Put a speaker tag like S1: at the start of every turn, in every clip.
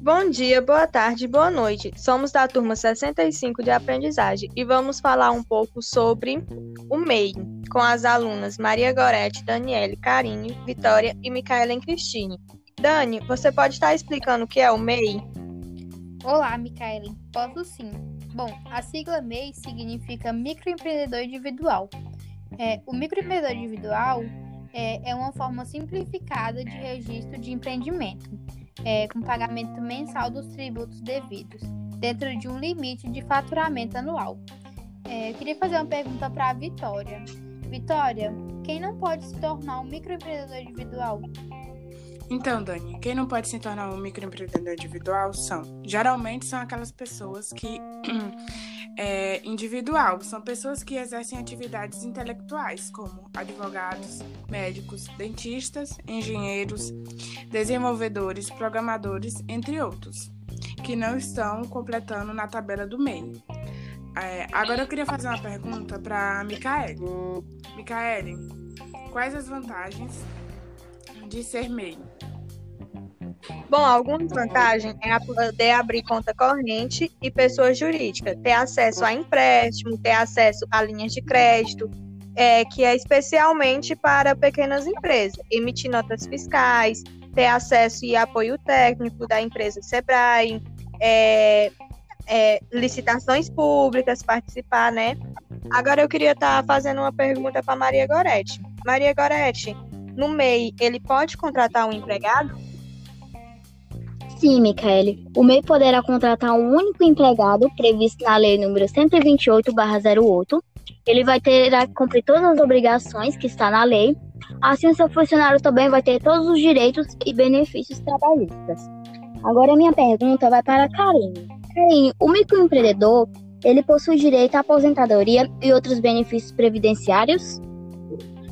S1: Bom dia, boa tarde, boa noite. Somos da turma 65 de aprendizagem e vamos falar um pouco sobre o MEI, com as alunas Maria Gorete, Daniele, Karine, Vitória e Micaela Cristine. Dani, você pode estar explicando o que é o MEI?
S2: Olá, Micaela. Posso sim. Bom, a sigla MEI significa microempreendedor individual. É, o microempreendedor individual é, é uma forma simplificada de registro de empreendimento é, com pagamento mensal dos tributos devidos, dentro de um limite de faturamento anual. É, eu queria fazer uma pergunta para a Vitória. Vitória, quem não pode se tornar um microempreendedor individual?
S3: Então, Dani, quem não pode se tornar um microempreendedor individual são, geralmente são aquelas pessoas que é, individual, são pessoas que exercem atividades intelectuais, como advogados, médicos, dentistas, engenheiros, desenvolvedores, programadores, entre outros, que não estão completando na tabela do MEI. É, agora eu queria fazer uma pergunta para a Micaele. Micaele, quais as vantagens de ser MEI?
S1: Bom, algumas vantagens é poder abrir conta corrente e pessoa jurídica, ter acesso a empréstimo, ter acesso a linhas de crédito, é, que é especialmente para pequenas empresas, emitir notas fiscais, ter acesso e apoio técnico da empresa Sebrae, é, é, licitações públicas, participar, né? Agora eu queria estar tá fazendo uma pergunta para Maria Goretti. Maria Goretti, no MEI, ele pode contratar um empregado?
S4: Sim, Michele. O MEI poderá contratar um único empregado previsto na Lei nº 128/08. Ele vai ter que cumprir todas as obrigações que está na lei. Assim, o seu funcionário também vai ter todos os direitos e benefícios trabalhistas. Agora, minha pergunta vai para a Karine. Karine, o microempreendedor, ele possui direito à aposentadoria e outros benefícios previdenciários?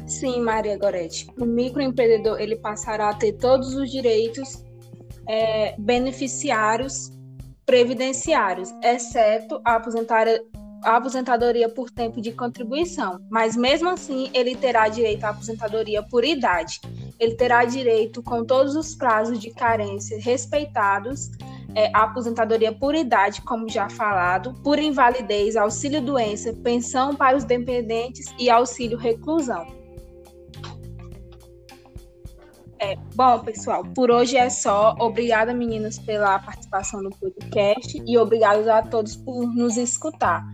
S5: Sim, Maria Goretti. O microempreendedor ele passará a ter todos os direitos é, beneficiários previdenciários, exceto a, a aposentadoria por tempo de contribuição. Mas mesmo assim, ele terá direito à aposentadoria por idade. Ele terá direito, com todos os prazos de carência respeitados, é, à aposentadoria por idade, como já falado, por invalidez, auxílio doença, pensão para os dependentes e auxílio reclusão. É, bom, pessoal, por hoje é só. Obrigada, meninas, pela participação no podcast e obrigada a todos por nos escutar.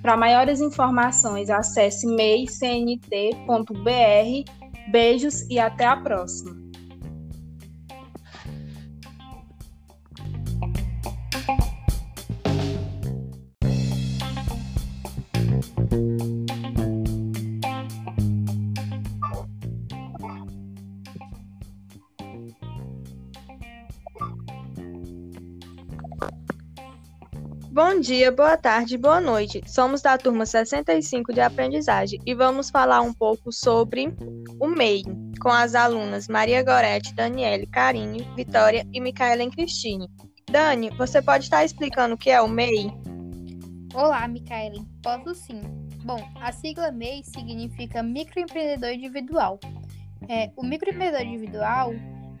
S5: Para maiores informações, acesse meicnt.br. Beijos e até a próxima.
S1: Bom dia, boa tarde, boa noite. Somos da turma 65 de aprendizagem e vamos falar um pouco sobre o MEI, com as alunas Maria Gorete, Daniele, Karine, Vitória e Micaela Cristine. Dani, você pode estar explicando o que é o MEI?
S2: Olá, Micaela. Posso sim. Bom, a sigla MEI significa microempreendedor individual. É, o microempreendedor individual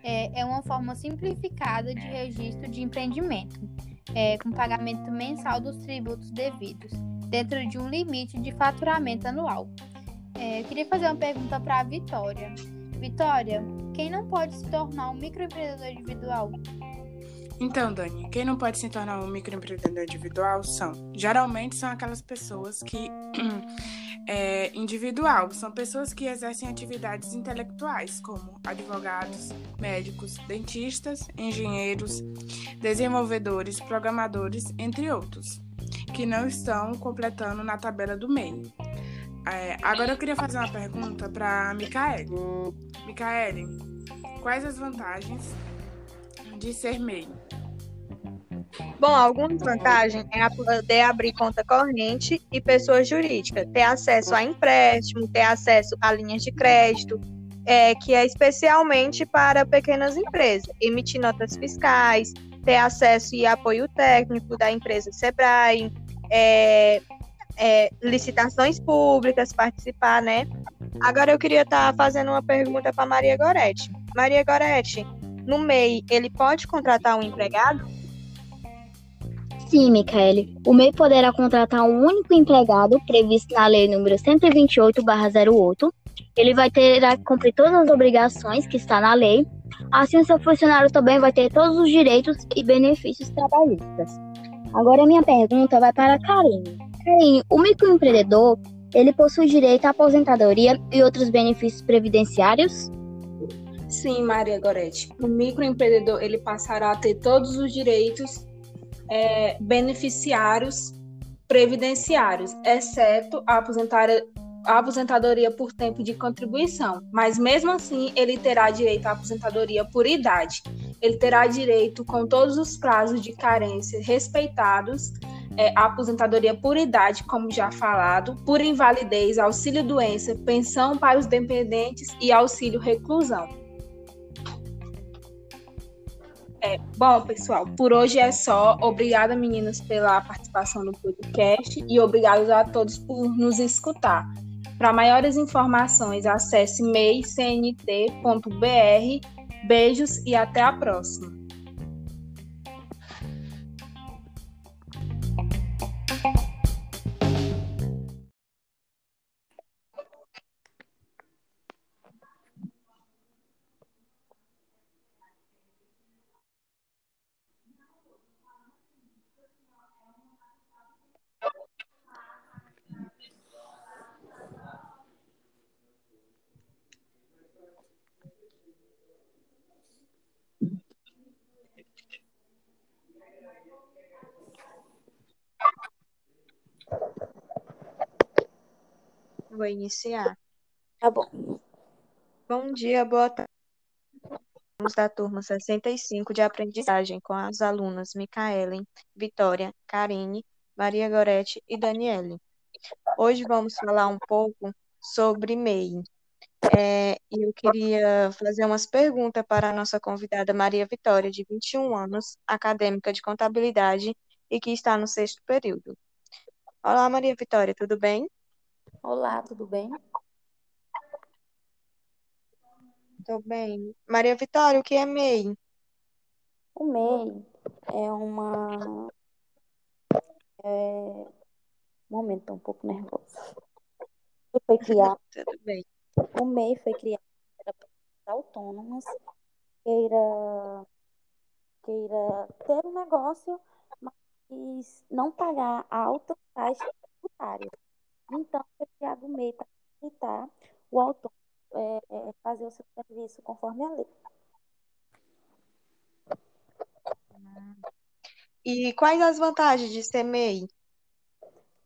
S2: é, é uma forma simplificada de registro de empreendimento é, com pagamento mensal dos tributos devidos, dentro de um limite de faturamento anual. É, eu queria fazer uma pergunta para a Vitória. Vitória, quem não pode se tornar um microempreendedor individual?
S3: Então, Dani, quem não pode se tornar um microempreendedor individual são, geralmente são aquelas pessoas que é, individual, são pessoas que exercem atividades intelectuais, como advogados, médicos, dentistas, engenheiros, desenvolvedores, programadores, entre outros, que não estão completando na tabela do MEI. É, agora eu queria fazer uma pergunta para Micaele. Micaele, quais as vantagens de ser MEI?
S1: Bom, algumas vantagens é poder abrir conta corrente e pessoa jurídica, ter acesso a empréstimo, ter acesso a linhas de crédito, é, que é especialmente para pequenas empresas, emitir notas fiscais, ter acesso e apoio técnico da empresa Sebrae, é, é, licitações públicas, participar, né? Agora eu queria estar tá fazendo uma pergunta para Maria Goretti. Maria Goretti, no MEI, ele pode contratar um empregado?
S4: Sim, Michele. O MEI poderá contratar um único empregado previsto na Lei número 128/08. Ele vai ter que cumprir todas as obrigações que está na lei. Assim, o seu funcionário também vai ter todos os direitos e benefícios trabalhistas. Agora, minha pergunta vai para a Karine. Karine, o microempreendedor, ele possui direito à aposentadoria e outros benefícios previdenciários?
S5: Sim, Maria Goretti. O microempreendedor, ele passará a ter todos os direitos é, beneficiários previdenciários, exceto a, a aposentadoria por tempo de contribuição. Mas mesmo assim, ele terá direito à aposentadoria por idade. Ele terá direito, com todos os prazos de carência respeitados, é, à aposentadoria por idade, como já falado, por invalidez, auxílio doença, pensão para os dependentes e auxílio reclusão. É, bom, pessoal, por hoje é só. Obrigada, meninas, pela participação no podcast e obrigados a todos por nos escutar. Para maiores informações, acesse meicnt.br. Beijos e até a próxima.
S1: Vou iniciar.
S6: Tá bom.
S1: Bom dia, boa tarde. Vamos da turma 65 de aprendizagem com as alunas Micaelen, Vitória, Karine, Maria Gorete e Daniele. Hoje vamos falar um pouco sobre MEI. É, e eu queria fazer umas perguntas para a nossa convidada Maria Vitória, de 21 anos, acadêmica de contabilidade e que está no sexto período. Olá, Maria Vitória, tudo bem?
S6: Olá, tudo bem?
S1: Tudo bem. Maria Vitória, o que é MEI?
S6: O MEI é uma. É... Um momento, tô um pouco nervoso. Ele foi criado.
S1: Tudo bem.
S6: O MEI foi criado para pessoas autônomas queira, queira ter um negócio, mas não pagar altas taxas tributárias. Então, o MEI para facilitar o autônomo é, é, fazer o seu serviço conforme a lei.
S1: E quais as vantagens de ser MEI?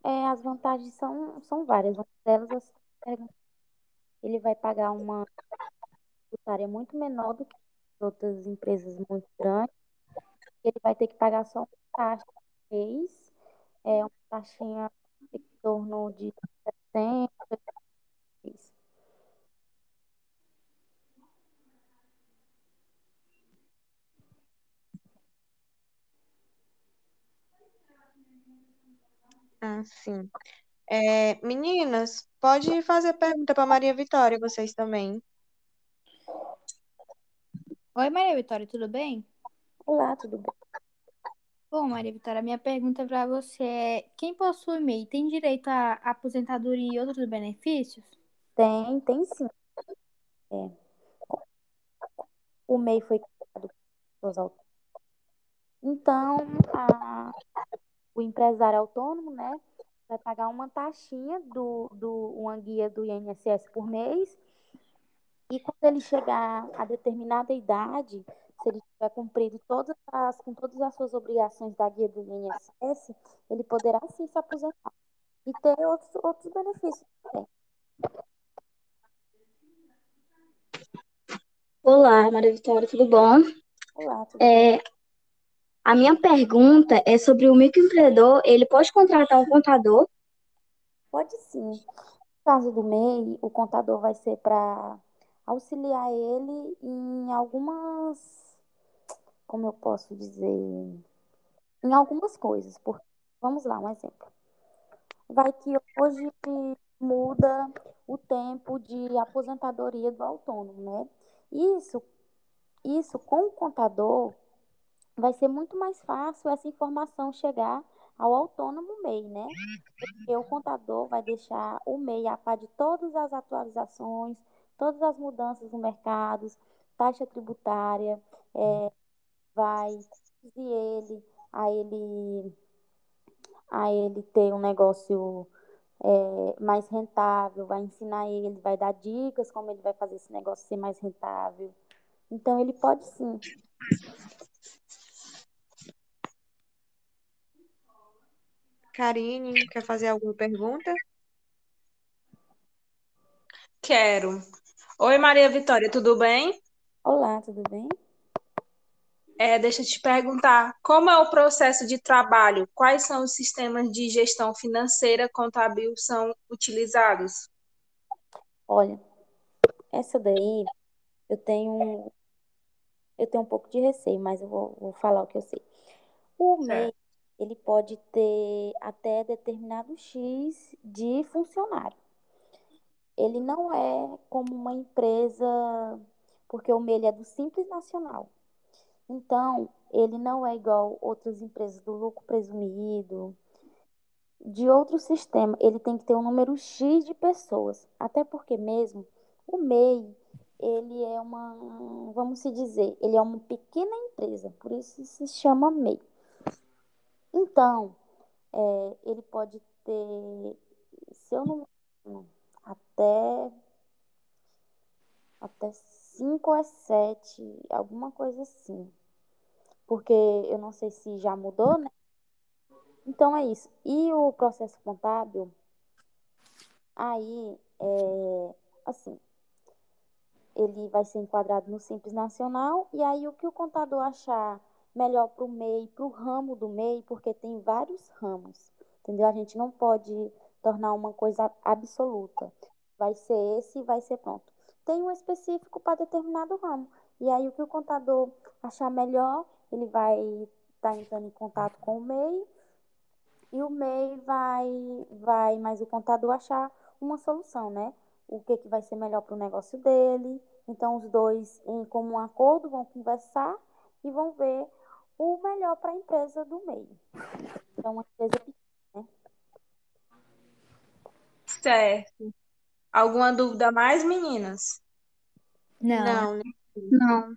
S6: É, as vantagens são, são várias. Uma delas, ele vai pagar uma tributária muito menor do que outras empresas muito grandes. Ele vai ter que pagar só uma taxa por mês, é uma taxinha torno de 60.
S1: Ah, sim. É, meninas, pode fazer pergunta para Maria Vitória, vocês também.
S2: Oi, Maria Vitória, tudo bem?
S6: Olá, tudo bem?
S2: Bom, Maria Vitória, minha pergunta para você é: quem possui MEI tem direito à aposentadoria e outros benefícios?
S6: Tem, tem sim. É. O MEI foi criado pelos autônomos. Então, a, o empresário autônomo, né, vai pagar uma taxinha do, do uma guia do INSS por mês. E quando ele chegar a determinada idade, se ele tiver cumprido todas as, com todas as suas obrigações da guia do INSS, ele poderá sim se aposentar e ter outros, outros benefícios também.
S4: Olá, Maria Vitória, tudo bom?
S6: Olá, tudo
S4: é,
S6: bem?
S4: A minha pergunta é sobre o microempreendedor, ele pode contratar um contador?
S6: Pode sim. No caso do MEI, o contador vai ser para auxiliar ele em algumas, como eu posso dizer, em algumas coisas. Porque, vamos lá, um exemplo. vai que hoje muda o tempo de aposentadoria do autônomo, né? Isso, isso com o contador vai ser muito mais fácil essa informação chegar ao autônomo MEI, né? Porque o contador vai deixar o MEI a par de todas as atualizações, todas as mudanças no mercado, taxa tributária, é, vai conduzir ele a ele a ele ter um negócio é, mais rentável, vai ensinar ele, vai dar dicas como ele vai fazer esse negócio ser mais rentável. Então ele pode sim.
S1: Karine, quer fazer alguma pergunta?
S5: Quero. Oi, Maria Vitória, tudo bem?
S6: Olá, tudo bem?
S5: É, deixa eu te perguntar, como é o processo de trabalho? Quais são os sistemas de gestão financeira contábil são utilizados?
S6: Olha, essa daí eu tenho eu tenho um pouco de receio, mas eu vou, vou falar o que eu sei. O MEI, ele pode ter até determinado X de funcionário. Ele não é como uma empresa, porque o MEI é do Simples Nacional. Então, ele não é igual outras empresas do lucro presumido, de outro sistema. Ele tem que ter um número X de pessoas. Até porque mesmo o MEI, ele é uma, vamos se dizer, ele é uma pequena empresa, por isso se chama MEI. Então, é, ele pode ter, se eu não até até 5 a 7, alguma coisa assim. Porque eu não sei se já mudou, né? Então é isso. E o processo contábil, aí, é, assim, ele vai ser enquadrado no Simples Nacional, e aí o que o contador achar melhor para o MEI, para o ramo do MEI, porque tem vários ramos, entendeu? A gente não pode tornar uma coisa absoluta. Vai ser esse e vai ser pronto. Tem um específico para determinado ramo. E aí o que o contador achar melhor, ele vai estar tá entrando em contato com o MEI e o MEI vai, vai, mas o contador achar uma solução, né? O que, que vai ser melhor para o negócio dele. Então, os dois, em comum acordo, vão conversar e vão ver o melhor para a empresa do MEI. É uma empresa pequena, né?
S5: Certo. Alguma dúvida mais, meninas?
S2: Não.
S5: Não, né?
S1: Não.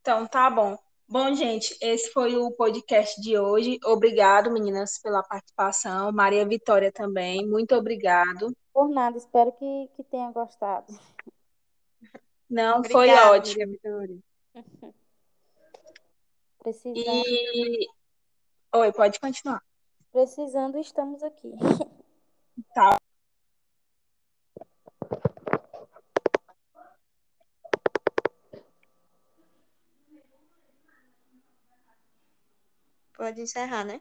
S5: Então, tá bom. Bom, gente, esse foi o podcast de hoje. Obrigado, meninas, pela participação. Maria Vitória também, muito obrigado.
S6: Por nada, espero que, que tenha gostado.
S5: Não, foi
S1: Obrigada,
S5: ótimo.
S1: Maria Vitória.
S6: Precisando,
S5: E. Oi, pode continuar.
S6: precisando, estamos aqui.
S5: Tá.
S1: Pode encerrar, né?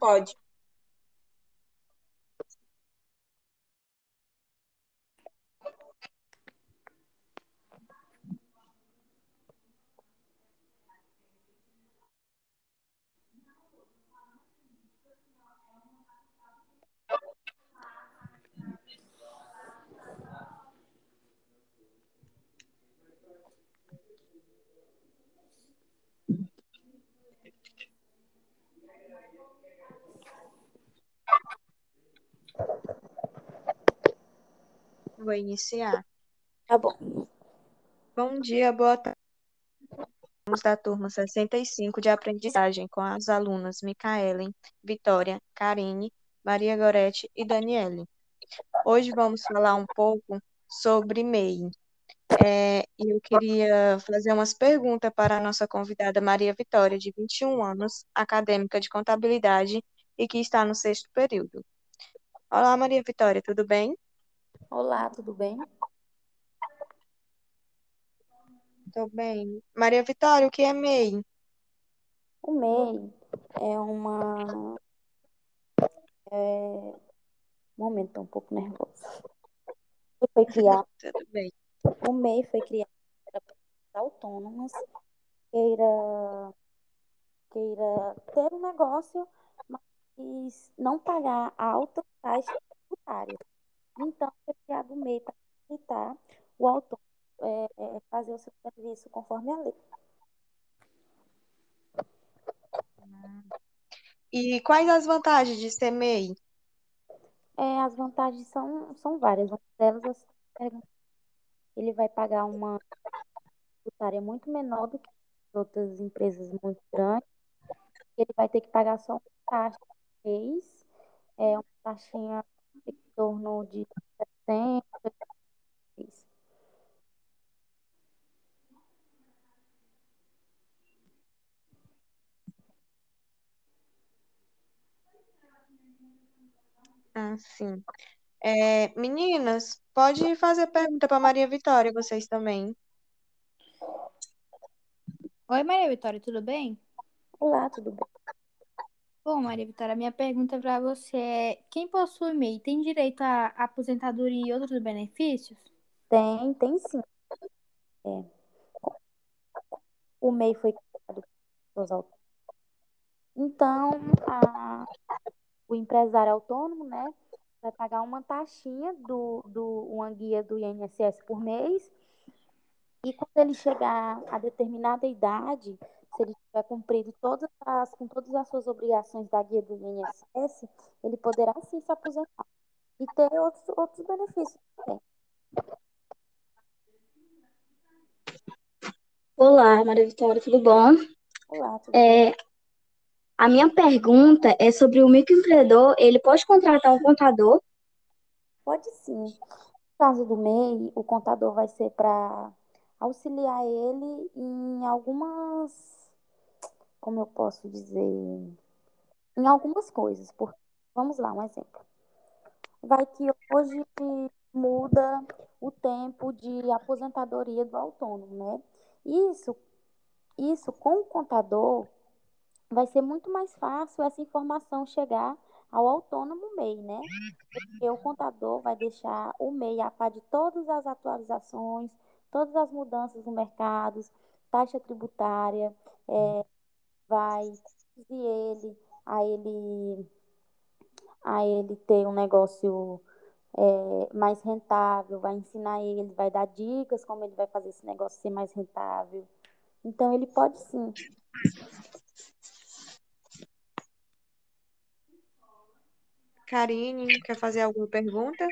S5: Pode.
S1: Vou iniciar.
S6: Tá bom.
S1: Bom dia, boa tarde. Somos da turma 65 de aprendizagem com as alunas Micaelen, Vitória, Karine, Maria Gorete e Daniele. Hoje vamos falar um pouco sobre MEI. É, eu queria fazer umas perguntas para a nossa convidada Maria Vitória, de 21 anos, acadêmica de contabilidade e que está no sexto período. Olá, Maria Vitória, tudo bem?
S6: Olá, tudo bem?
S1: Tô bem. Maria Vitória, o que é MEI?
S6: O MEI é uma. É... Momento, tô um pouco nervosa. Ele foi criado,
S1: Tudo bem.
S6: o MEI foi criado para pessoas autônomas queira, queira ter um negócio, mas não pagar alta taxa tributária. Então, foi criado um meio para facilitar o autônomo é, é, fazer o seu serviço conforme a lei.
S1: E quais as vantagens de ser MEI?
S6: É, as vantagens são, são várias. Uma delas, ele vai pagar uma tributária muito menor do que outras empresas muito grandes. Ele vai ter que pagar só uma taxa por mês, é uma taxinha torno de 70,
S1: Ah, sim. É, meninas, pode fazer pergunta para Maria Vitória, vocês também.
S2: Oi, Maria Vitória, tudo bem?
S6: Olá, tudo bem?
S2: Bom, Maria Vitória, minha pergunta para você é: quem possui MEI tem direito à aposentadoria e outros benefícios?
S6: Tem, tem sim. É. O MEI foi criado. Então, a, o empresário autônomo, né, vai pagar uma taxinha do, do uma guia do INSS por mês. E quando ele chegar a determinada idade, se ele tiver cumprido todas as, com todas as suas obrigações da guia do INSS, ele poderá sim se aposentar e ter outros, outros benefícios também.
S4: Olá, Maria Vitória, tudo bom?
S6: Olá, tudo
S4: É, a minha pergunta é sobre o microempreendedor, ele pode contratar um contador?
S6: Pode sim. No caso do MEI, o contador vai ser para auxiliar ele em algumas, como eu posso dizer, em algumas coisas. Por, vamos lá, um exemplo. Vai que hoje muda o tempo de aposentadoria do autônomo, né? Isso, isso com o contador vai ser muito mais fácil essa informação chegar ao autônomo MEI, né? Porque o contador vai deixar o MEI a par de todas as atualizações, todas as mudanças no mercado, taxa tributária, é, vai conduzir ele a ele a ele ter um negócio é, mais rentável, vai ensinar ele, vai dar dicas como ele vai fazer esse negócio ser mais rentável. Então ele pode sim
S1: Karine, quer fazer alguma pergunta?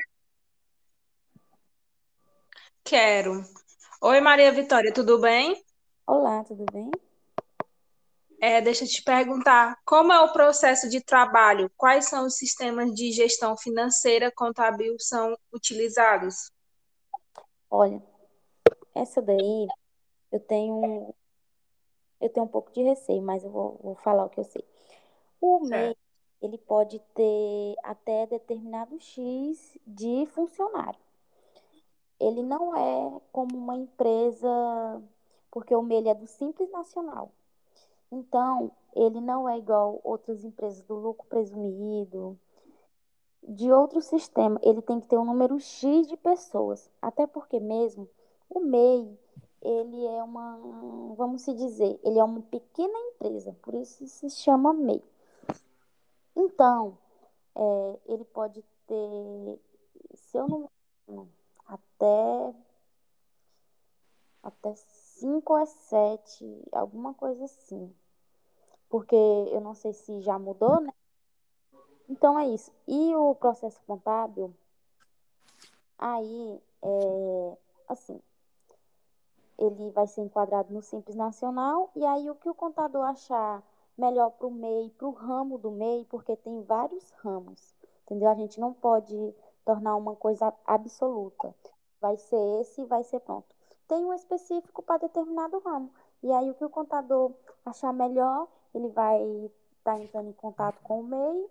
S5: Quero. Oi, Maria Vitória, tudo bem?
S6: Olá, tudo bem?
S5: É, deixa eu te perguntar, como é o processo de trabalho? Quais são os sistemas de gestão financeira contábil são utilizados?
S6: Olha, essa daí eu tenho eu tenho um pouco de receio, mas eu vou, vou falar o que eu sei. O MEI, ele pode ter até determinado X de funcionário. Ele não é como uma empresa, porque o MEI é do Simples Nacional. Então, ele não é igual outras empresas do lucro presumido, de outro sistema. Ele tem que ter um número X de pessoas. Até porque mesmo o MEI, ele é uma, vamos se dizer, ele é uma pequena empresa, por isso se chama MEI. Então, é, ele pode ter, se eu não até, até 5 ou 7, alguma coisa assim. Porque eu não sei se já mudou, né? Então é isso. E o processo contábil, aí, é, assim, ele vai ser enquadrado no Simples Nacional, e aí o que o contador achar melhor para o MEI, para o ramo do MEI, porque tem vários ramos, entendeu? A gente não pode tornar uma coisa absoluta. Vai ser esse vai ser pronto. Tem um específico para determinado ramo. E aí, o que o contador achar melhor, ele vai estar tá entrando em contato com o MEI,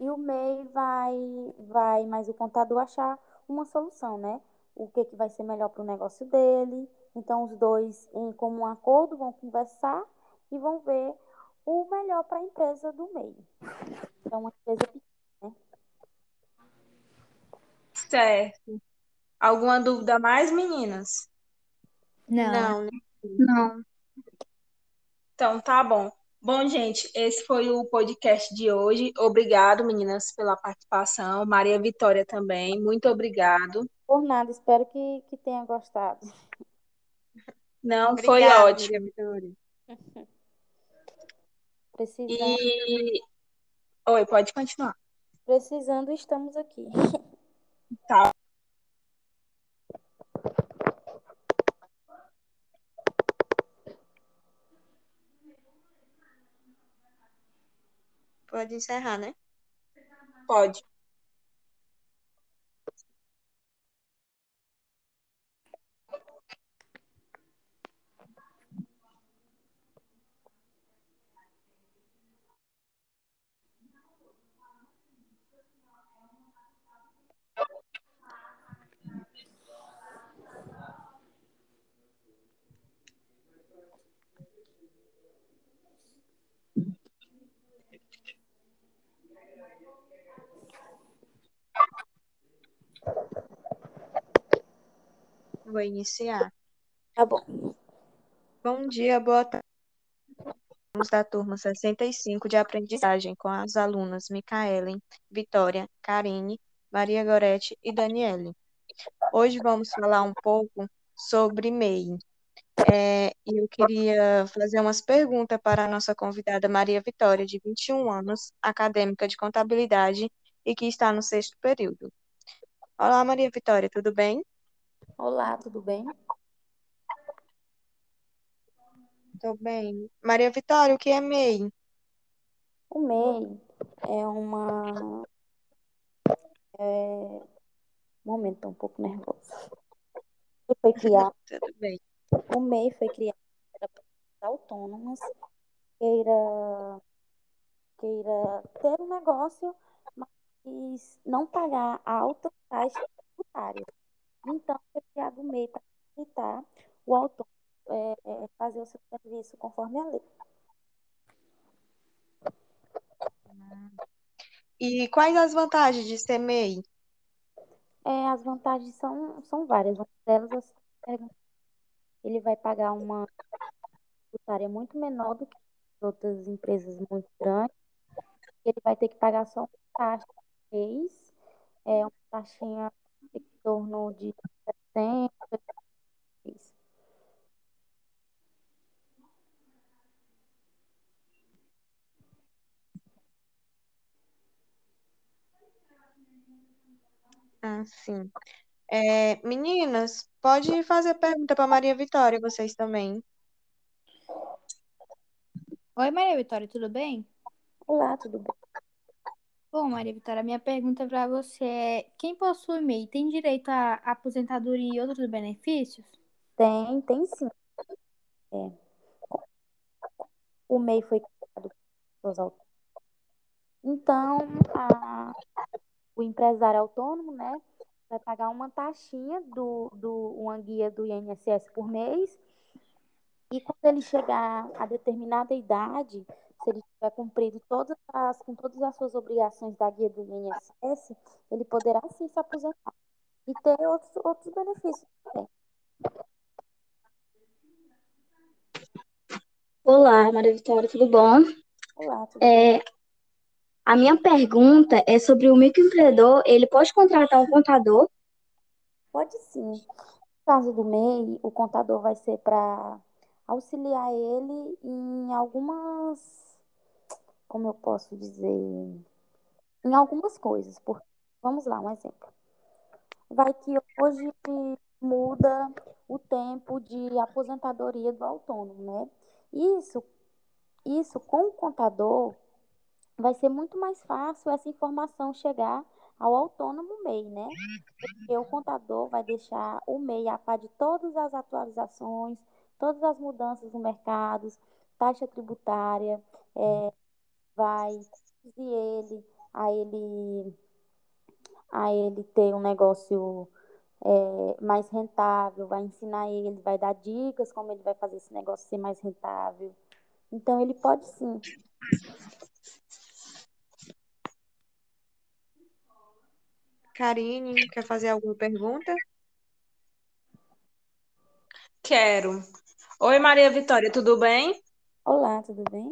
S6: e o MEI vai, vai, mas o contador achar uma solução, né? O que, que vai ser melhor para o negócio dele. Então, os dois, em comum acordo, vão conversar e vão ver o melhor para a empresa do meio. Então, uma empresa pequena, né?
S5: Certo. Alguma dúvida mais, meninas?
S2: Não.
S1: Não, né?
S4: Não.
S5: Então, tá bom. Bom, gente, esse foi o podcast de hoje. Obrigado, meninas, pela participação. Maria Vitória também, muito obrigado.
S6: Por nada, espero que, que tenha gostado.
S5: Não, foi
S1: Obrigada,
S5: ótimo.
S1: Maria Vitória.
S6: Precisando,
S5: E. Oi, pode continuar.
S6: precisando, estamos aqui.
S5: Tá.
S1: Pode encerrar, né?
S5: Pode.
S1: Vou iniciar.
S6: Tá bom.
S1: Bom dia, boa tarde. Somos da turma 65 de aprendizagem com as alunas Micaelen, Vitória, Karine, Maria Gorete e Daniele. Hoje vamos falar um pouco sobre MEI. É, eu queria fazer umas perguntas para a nossa convidada Maria Vitória, de 21 anos, acadêmica de contabilidade e que está no sexto período. Olá, Maria Vitória, tudo bem?
S6: Olá, tudo bem?
S1: Tô bem. Maria Vitória, o que é MEI?
S6: O MEI é uma. É... Momento, tô um pouco nervosa. Ele foi criado,
S1: Tudo bem.
S6: o MEI foi criado para pessoas autônomas queira, queira ter um negócio, mas não pagar altas taxas tributárias. Então, o MEI para facilitar o autônomo é, é, fazer o seu serviço conforme a lei.
S1: E quais as vantagens de ser MEI?
S6: É, as vantagens são, são várias. Uma delas, ele vai pagar uma tributária muito menor do que outras empresas muito grandes. Ele vai ter que pagar só uma taxa por mês, é uma taxinha torno de 60 reais.
S1: Ah, sim. É, meninas, pode fazer pergunta para Maria Vitória, vocês também.
S2: Oi, Maria Vitória, tudo bem?
S6: Olá, tudo bem?
S2: Bom, Maria Vitória, minha pergunta para você é: quem possui MEI tem direito à aposentadoria e outros benefícios?
S6: Tem, tem sim. É. O MEI foi criado pelos autônomos. Então, a- o empresário autônomo, né, vai pagar uma taxinha do, do uma guia do INSS por mês. E quando ele chegar a determinada idade, se ele tiver cumprido todas as, com todas as suas obrigações da guia do INSS, ele poderá sim se aposentar e ter outros, outros benefícios também.
S4: Olá, Maria Vitória, tudo bom?
S6: Olá, tudo bem?
S4: É, a minha pergunta é sobre o microempreendedor. Ele pode contratar um contador?
S6: Pode sim. No caso do MEI, o contador vai ser para auxiliar ele em algumas, como eu posso dizer, em algumas coisas. Porque, vamos lá, um exemplo. Vai que hoje muda o tempo de aposentadoria do autônomo, né? Isso, isso com o contador vai ser muito mais fácil essa informação chegar ao autônomo MEI, né? Porque o contador vai deixar o MEI a par de todas as atualizações, todas as mudanças no mercado, taxa tributária, é, vai conduzir ele a ele a ele ter um negócio é, mais rentável, vai ensinar ele, vai dar dicas como ele vai fazer esse negócio ser mais rentável. Então ele pode sim.
S1: Karine, quer fazer alguma pergunta?
S5: Quero. Oi, Maria Vitória, tudo bem?
S6: Olá, tudo bem?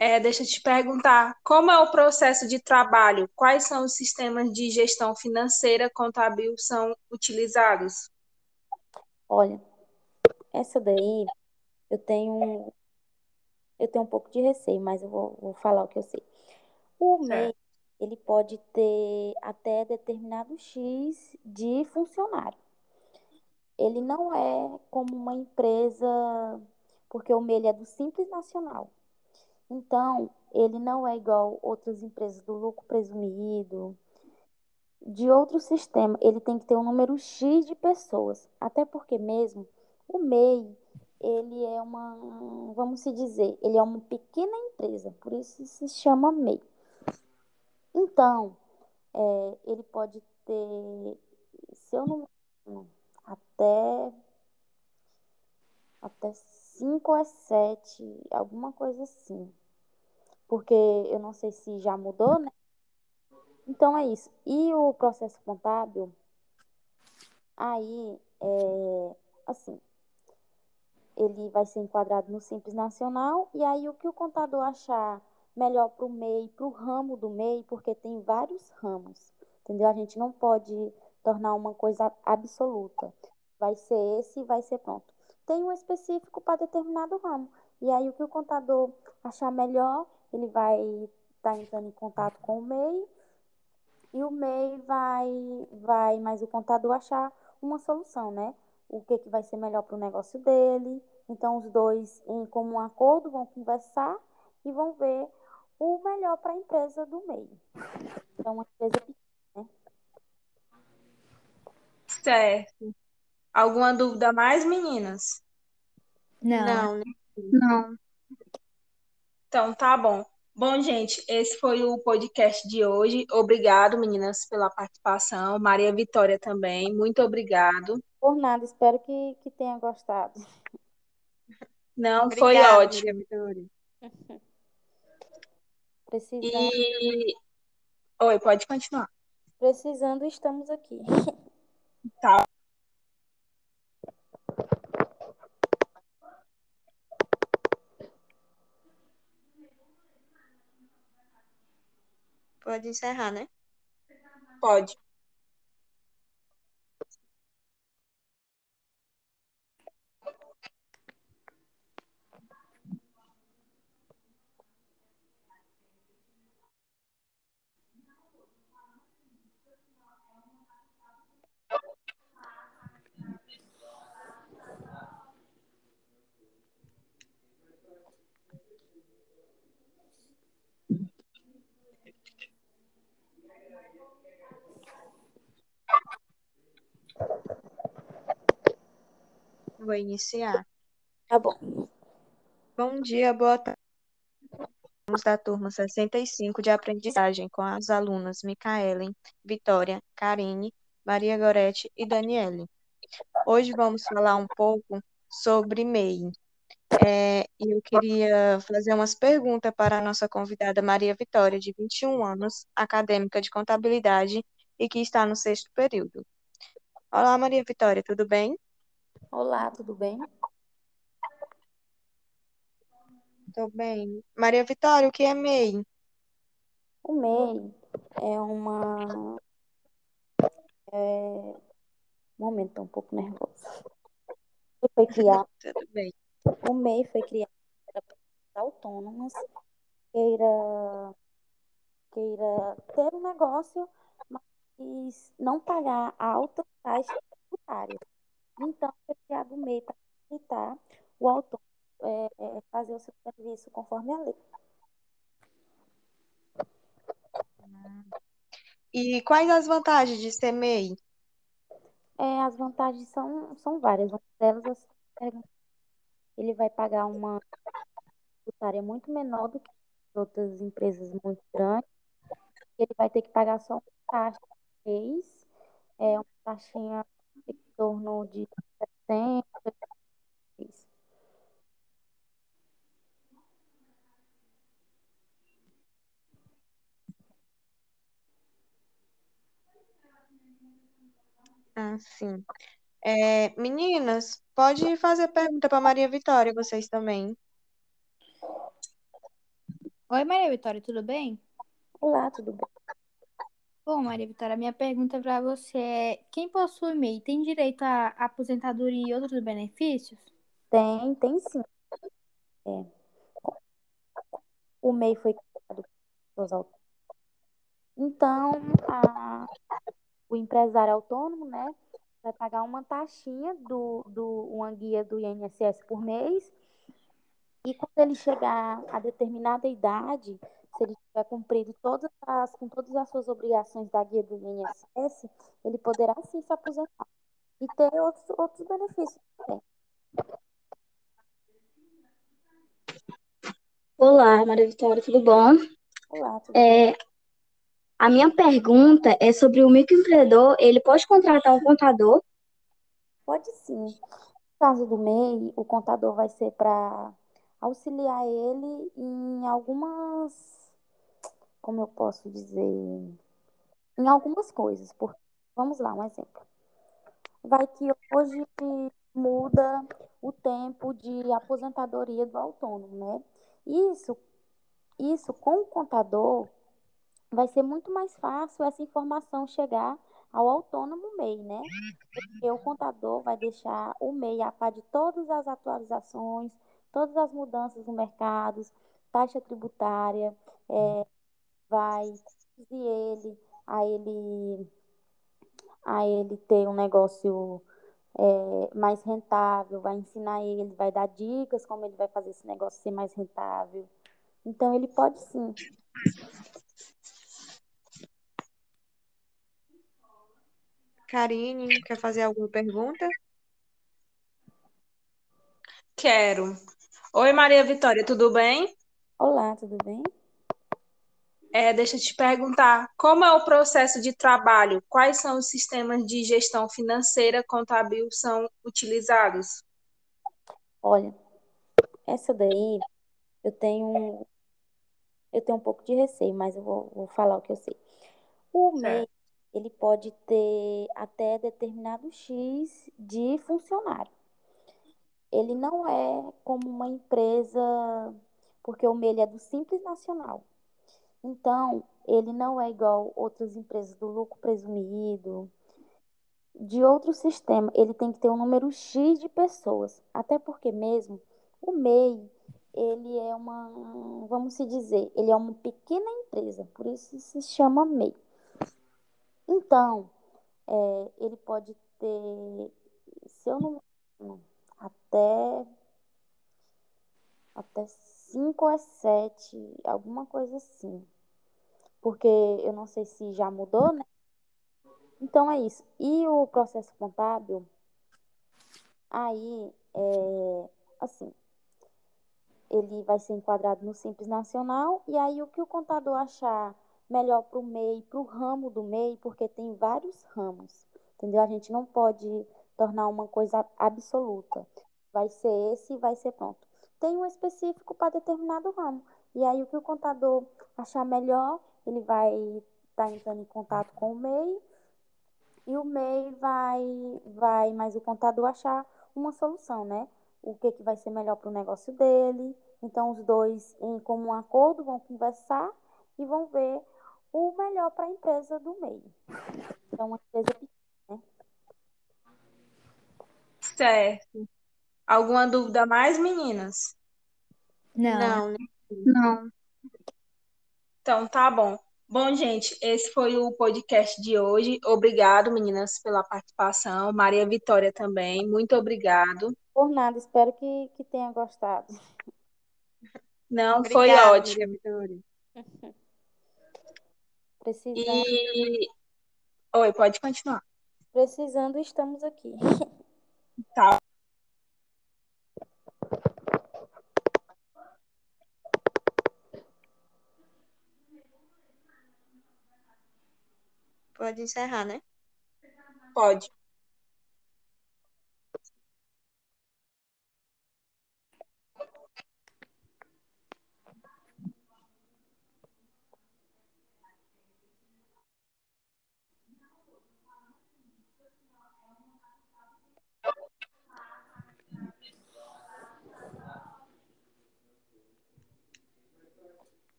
S5: É, deixa eu te perguntar, como é o processo de trabalho? Quais são os sistemas de gestão financeira contábil são utilizados?
S6: Olha, essa daí eu tenho eu tenho um pouco de receio, mas eu vou, vou falar o que eu sei. O MEI, ele pode ter até determinado X de funcionário. Ele não é como uma empresa, porque o MEI é do Simples Nacional. Então, ele não é igual outras empresas do lucro presumido, de outro sistema. Ele tem que ter um número X de pessoas. Até porque mesmo o MEI, ele é uma, vamos se dizer, ele é uma pequena empresa, por isso se chama MEI. Então, é, ele pode ter, se eu não até até 5 ou 7, alguma coisa assim. Porque eu não sei se já mudou, né? Então é isso. E o processo contábil, aí, é, assim, ele vai ser enquadrado no Simples Nacional, e aí o que o contador achar melhor para o MEI, para o ramo do MEI, porque tem vários ramos, entendeu? A gente não pode tornar uma coisa absoluta. Vai ser esse e vai ser pronto. Tem um específico para determinado ramo. E aí o que o contador achar melhor, ele vai estar entrando em contato com o MEI, e o MEI vai, vai, mas o contador achar uma solução, né? O que, que vai ser melhor para o negócio dele. Então, os dois, em comum acordo, vão conversar e vão ver o melhor para a empresa do MEI. É uma empresa pequena?
S5: Certo. Alguma dúvida mais, meninas?
S2: Não.
S5: Não, né?
S1: Não.
S5: Então, tá bom. Bom, gente, esse foi o podcast de hoje. Obrigado, meninas, pela participação. Maria Vitória também, muito obrigado.
S6: Por nada, espero que, que tenha gostado.
S5: Não, foi
S1: Obrigada,
S5: ótimo.
S1: Maria Vitória.
S6: Precisando,
S5: E. Oi, pode continuar.
S6: precisando, estamos aqui.
S5: Tá.
S1: Pode encerrar, né?
S5: Pode.
S1: Vou iniciar.
S6: Tá bom.
S1: Bom dia, boa tarde. Somos da turma 65 de aprendizagem com as alunas Micaelen, Vitória, Karine, Maria Gorete e Daniele. Hoje vamos falar um pouco sobre MEI. É, e eu queria fazer umas perguntas para a nossa convidada Maria Vitória, de 21 anos, acadêmica de contabilidade e que está no sexto período. Olá, Maria Vitória, tudo bem?
S6: Olá, tudo bem?
S1: Tô bem. Maria Vitória, o que é MEI?
S6: O MEI é uma. É... Um momento, tô um pouco nervosa. Foi criado,
S1: Tudo bem.
S6: o MEI foi criado para pessoas autônomas queira, queira ter um negócio, mas não pagar altas taxas tributárias. Então, foi criado o MEI para facilitar o autônomo é, é, fazer o seu serviço conforme a lei.
S1: E quais as vantagens de ser MEI?
S6: É, as vantagens são, são várias. Uma delas, ele vai pagar uma tributária muito menor do que as outras empresas muito grandes. Ele vai ter que pagar só uma taxa por mês, é uma taxinha em torno de 60 reais.
S1: Ah, sim. É, meninas, pode fazer pergunta para Maria Vitória, vocês também.
S2: Oi, Maria Vitória, tudo bem?
S6: Olá, tudo bem?
S2: Bom, Maria Vitória, minha pergunta para você é: quem possui MEI tem direito à aposentadoria e outros benefícios?
S6: Tem, tem sim. É. O MEI foi criado pelos. Então, a, o empresário autônomo, né, vai pagar uma taxinha do, do uma guia do INSS por mês. E quando ele chegar a determinada idade, se ele tiver cumprido todas as, com todas as suas obrigações da guia do INSS, ele poderá sim se aposentar e ter outros, outros benefícios também.
S4: Olá, Maria Vitória, tudo bom?
S6: Olá, tudo
S4: É, a minha pergunta é sobre o microempreendedor. Ele pode contratar um contador?
S6: Pode sim. No caso do MEI, o contador vai ser para auxiliar ele em algumas, como eu posso dizer, em algumas coisas. Porque, vamos lá, um exemplo. Vai que hoje muda o tempo de aposentadoria do autônomo, né? Isso, isso com o contador vai ser muito mais fácil essa informação chegar ao autônomo MEI, né? Porque o contador vai deixar o MEI a par de todas as atualizações, todas as mudanças no mercado, taxa tributária, é, vai conduzir ele a ele a ele ter um negócio é, mais rentável, vai ensinar ele, vai dar dicas como ele vai fazer esse negócio ser mais rentável. Então ele pode sim.
S1: Karine, quer fazer alguma pergunta?
S5: Quero. Oi, Maria Vitória, tudo bem?
S6: Olá, tudo bem?
S5: É, deixa eu te perguntar, como é o processo de trabalho? Quais são os sistemas de gestão financeira contábil são utilizados?
S6: Olha, essa daí eu tenho eu tenho um pouco de receio, mas eu vou, vou falar o que eu sei. O MEI, ele pode ter até determinado X de funcionário. Ele não é como uma empresa, porque o MEI é do Simples Nacional. Então, ele não é igual outras empresas do lucro presumido, de outro sistema. Ele tem que ter um número X de pessoas. Até porque mesmo o MEI, ele é uma, vamos se dizer, ele é uma pequena empresa, por isso se chama MEI. Então, é, ele pode ter, se eu não até até 5 ou 7, alguma coisa assim. Porque eu não sei se já mudou, né? Então é isso. E o processo contábil, aí, é, assim, ele vai ser enquadrado no Simples Nacional, e aí o que o contador achar melhor para o MEI, para o ramo do MEI, porque tem vários ramos, entendeu? A gente não pode tornar uma coisa absoluta. Vai ser esse e vai ser pronto. Tem um específico para determinado ramo. E aí o que o contador achar melhor, ele vai estar tá entrando em contato com o MEI, e o MEI vai, vai, mas o contador achar uma solução, né? O que, que vai ser melhor para o negócio dele. Então, os dois, em comum acordo, vão conversar e vão ver o melhor para a empresa do MEI. Então, uma empresa pequena, né?
S5: Certo. Alguma dúvida mais, meninas?
S2: Não.
S5: né?
S4: Não.
S5: Então, tá bom. Bom, gente, esse foi o podcast de hoje. Obrigado, meninas, pela participação. Maria Vitória também, muito obrigado.
S6: Por nada, espero que, que tenha gostado.
S5: Não, foi
S1: Obrigada,
S5: ótimo.
S1: Maria Vitória.
S6: Precisando,
S5: E. Oi, pode continuar.
S6: precisando, estamos aqui.
S5: Tá.
S1: Pode encerrar, né?
S5: Pode.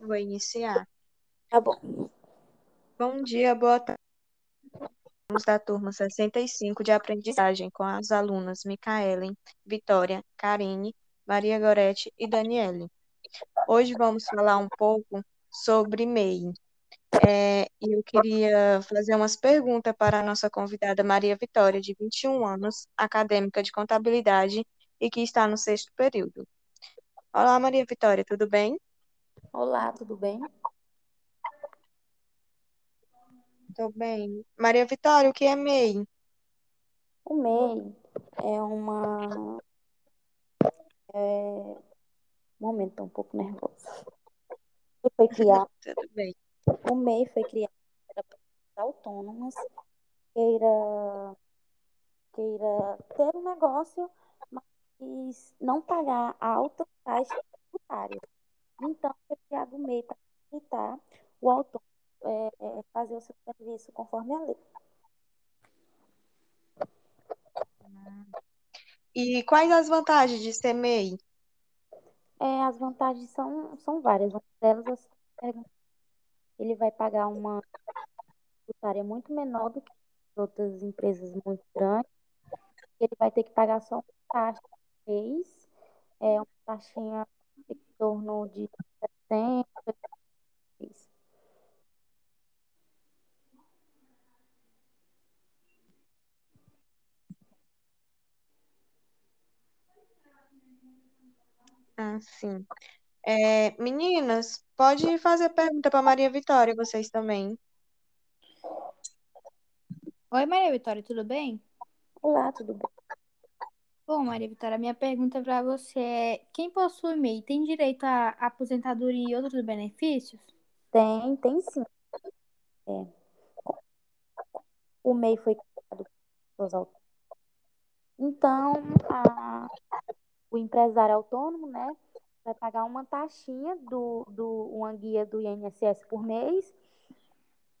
S1: Vou iniciar.
S6: Tá bom.
S1: Bom dia, boa tarde. Somos da turma 65 de aprendizagem com as alunas Micaelen, Vitória, Karine, Maria Gorete e Daniele. Hoje vamos falar um pouco sobre MEI. É, eu queria fazer umas perguntas para a nossa convidada Maria Vitória, de 21 anos, acadêmica de contabilidade e que está no sexto período. Olá, Maria Vitória, tudo bem?
S6: Olá, tudo bem?
S1: Tudo bem. Maria Vitória, o que é MEI?
S6: O MEI é uma. É... Momento, tô um pouco nervosa. Ele foi criado,
S1: Tudo bem.
S6: o MEI foi criado para pessoas autônomas queira, queira ter um negócio, mas não pagar altas taxas tributárias. Então, o MEI para facilitar o autônomo é, é, fazer o seu serviço conforme a lei.
S1: E quais as vantagens de ser MEI?
S6: É, as vantagens são, são várias. Uma delas, ele vai pagar uma tributária muito menor do que outras empresas muito grandes. Ele vai ter que pagar só uma taxa por mês, é uma taxinha torno de 60 reais.
S1: Ah, sim. É, meninas, pode fazer pergunta para Maria Vitória, vocês também.
S2: Oi, Maria Vitória, tudo bem?
S6: Olá, tudo bem?
S2: Bom, Maria Vitória, minha pergunta para você é: quem possui MEI tem direito à aposentadoria e outros benefícios?
S6: Tem, tem sim. É. O MEI foi criado por pessoas autônomas. Então, a- o empresário autônomo, né, vai pagar uma taxinha do, do uma guia do INSS por mês.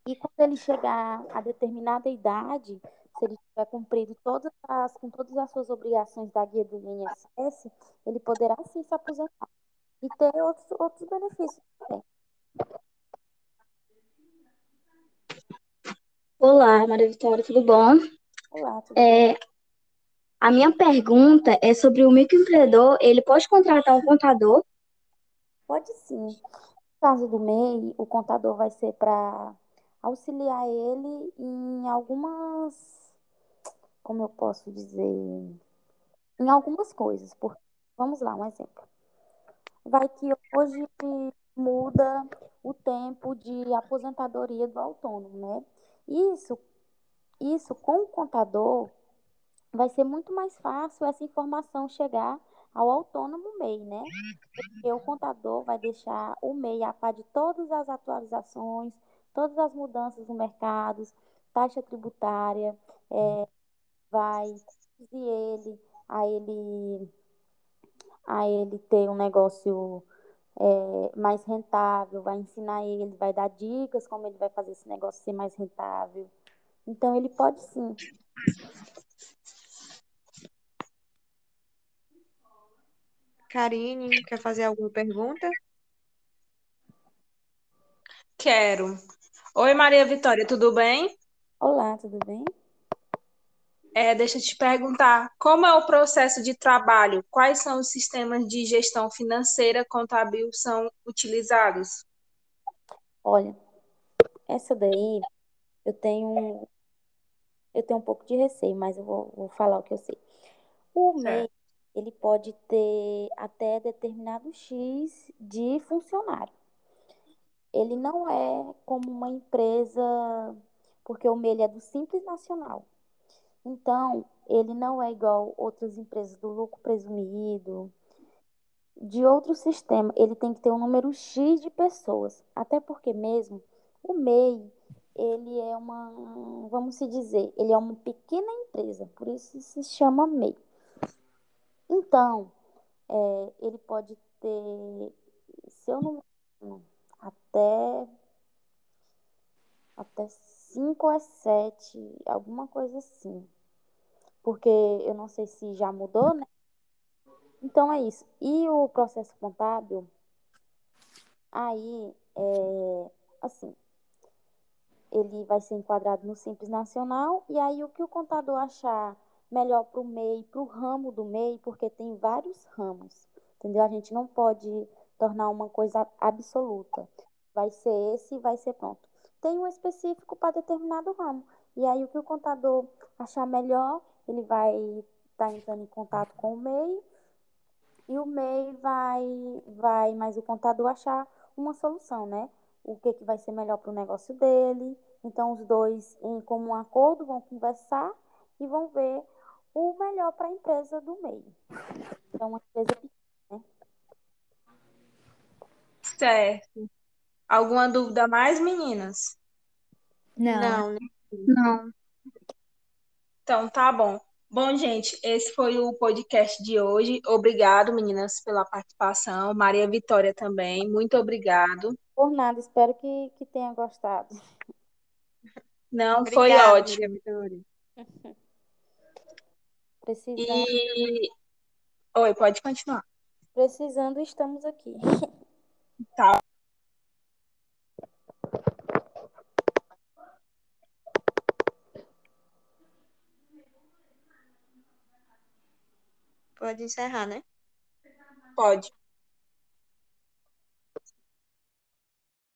S6: E quando ele chegar a determinada idade, se ele tiver cumprido todas as, com todas as suas obrigações da guia do INSS, ele poderá sim se aposentar. E ter outros, outros benefícios também.
S4: Olá, Maria Vitória, tudo bom?
S6: Olá, tudo bem?
S4: É, a minha pergunta é sobre o microempreendedor. Ele pode contratar um contador?
S6: Pode sim. No caso do MEI, o contador vai ser para auxiliar ele em algumas, como eu posso dizer, em algumas coisas. Porque, vamos lá, um exemplo. Vai que hoje muda o tempo de aposentadoria do autônomo, né? Isso, isso com o contador vai ser muito mais fácil essa informação chegar ao autônomo MEI, né? Porque o contador vai deixar o MEI a par de todas as atualizações, todas as mudanças no mercado, taxa tributária, é, vai conduzir ele a ele a ele ter um negócio é, mais rentável, vai ensinar ele, vai dar dicas como ele vai fazer esse negócio ser mais rentável. Então ele pode sim.
S1: Karine, quer fazer alguma pergunta?
S5: Quero. Oi, Maria Vitória, tudo bem?
S6: Olá, tudo bem?
S5: É, deixa eu te perguntar, como é o processo de trabalho? Quais são os sistemas de gestão financeira contábil são utilizados?
S6: Olha, essa daí eu tenho eu tenho um pouco de receio, mas eu vou, vou falar o que eu sei. O MEI, ele pode ter até determinado X de funcionário. Ele não é como uma empresa, porque o MEI é do Simples Nacional. Então, ele não é igual outras empresas do lucro presumido, de outro sistema. Ele tem que ter um número X de pessoas. Até porque mesmo o MEI, ele é uma, vamos se dizer, ele é uma pequena empresa, por isso se chama MEI. Então, é, ele pode ter, se eu não até até 5 ou 7, alguma coisa assim. Porque eu não sei se já mudou, né? Então é isso. E o processo contábil, Aí, é, assim, ele vai ser enquadrado no Simples Nacional, e aí o que o contador achar melhor para o MEI, para o ramo do MEI, porque tem vários ramos, entendeu? A gente não pode tornar uma coisa absoluta. Vai ser esse, vai ser pronto. Tem um específico para determinado ramo. E aí o que o contador achar melhor, ele vai estar tá entrando em contato com o MEI, e o MEI vai, vai, mas o contador achar uma solução, né? O que, que vai ser melhor para o negócio dele. Então, os dois, em comum acordo, vão conversar e vão ver o melhor para a empresa do meio. Então, uma empresa pequena, né?
S5: Certo. Alguma dúvida mais, meninas?
S2: Não.
S5: Não, né?
S1: Não.
S5: Então, tá bom. Bom, gente, esse foi o podcast de hoje. Obrigado, meninas, pela participação. Maria Vitória também, muito obrigado.
S6: Por nada, espero que, que tenha gostado.
S5: Não, foi
S1: Obrigada,
S5: ótimo.
S1: Maria Vitória.
S6: Precisando,
S5: E. Oi, pode continuar.
S6: precisando, estamos aqui.
S5: Tá.
S1: Pode encerrar, né?
S5: Pode.